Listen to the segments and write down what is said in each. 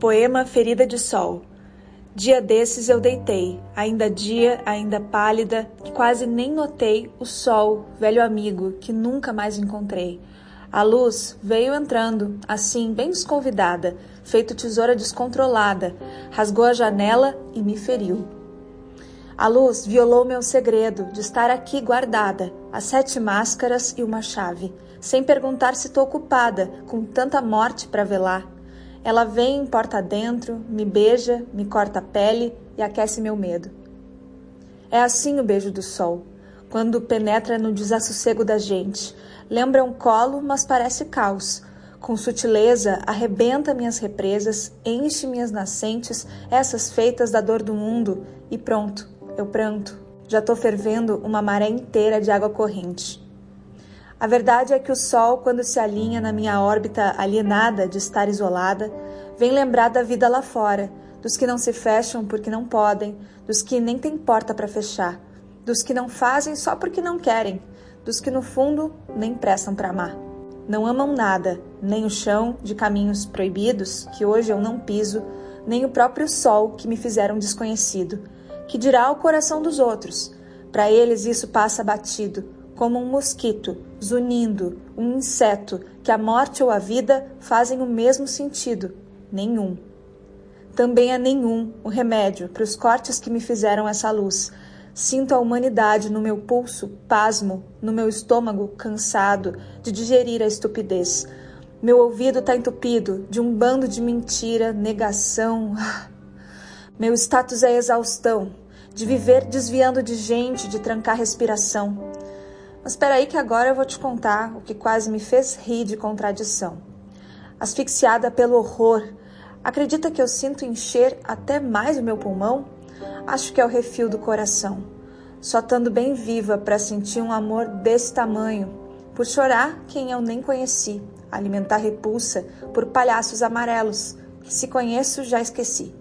Poema Ferida de Sol. Dia desses eu deitei, ainda dia, ainda pálida, quase nem notei o sol, velho amigo, que nunca mais encontrei. A luz veio entrando, assim, bem desconvidada, feito tesoura descontrolada, rasgou a janela e me feriu. A luz violou meu segredo de estar aqui guardada, as sete máscaras e uma chave, sem perguntar se estou ocupada, com tanta morte para velar. Ela vem porta dentro, me beija, me corta a pele e aquece meu medo. É assim o beijo do sol, quando penetra no desassossego da gente. Lembra um colo, mas parece caos. Com sutileza, arrebenta minhas represas, enche minhas nascentes, essas feitas da dor do mundo, e pronto, eu pranto. Já tô fervendo uma maré inteira de água corrente. A verdade é que o Sol, quando se alinha na minha órbita alienada de estar isolada, vem lembrar da vida lá fora, dos que não se fecham porque não podem, dos que nem têm porta para fechar, dos que não fazem só porque não querem, dos que no fundo nem prestam para amar. Não amam nada, nem o chão de caminhos proibidos, que hoje eu não piso, nem o próprio sol que me fizeram desconhecido, que dirá o coração dos outros. Para eles isso passa batido, como um mosquito, zunindo, um inseto, que a morte ou a vida fazem o mesmo sentido. Nenhum. Também é nenhum o remédio para os cortes que me fizeram essa luz. Sinto a humanidade no meu pulso, pasmo, no meu estômago, cansado de digerir a estupidez. Meu ouvido está entupido de um bando de mentira, negação. Meu status é exaustão, de viver desviando de gente, de trancar respiração. Mas espera aí que agora eu vou te contar o que quase me fez rir de contradição. Asfixiada pelo horror, acredita que eu sinto encher até mais o meu pulmão? Acho que é o refil do coração. Só estando bem viva para sentir um amor desse tamanho, por chorar quem eu nem conheci, alimentar repulsa por palhaços amarelos, que se conheço já esqueci.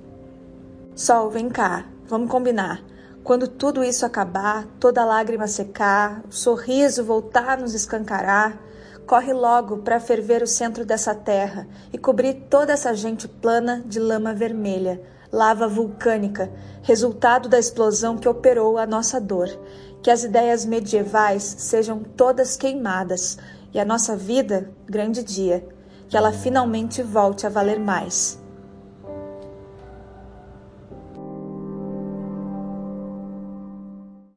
Sol, vem cá, vamos combinar. Quando tudo isso acabar, toda lágrima secar, o sorriso voltar a nos escancarar, corre logo para ferver o centro dessa terra e cobrir toda essa gente plana de lama vermelha, lava vulcânica, resultado da explosão que operou a nossa dor. Que as ideias medievais sejam todas queimadas e a nossa vida, grande dia, que ela finalmente volte a valer mais.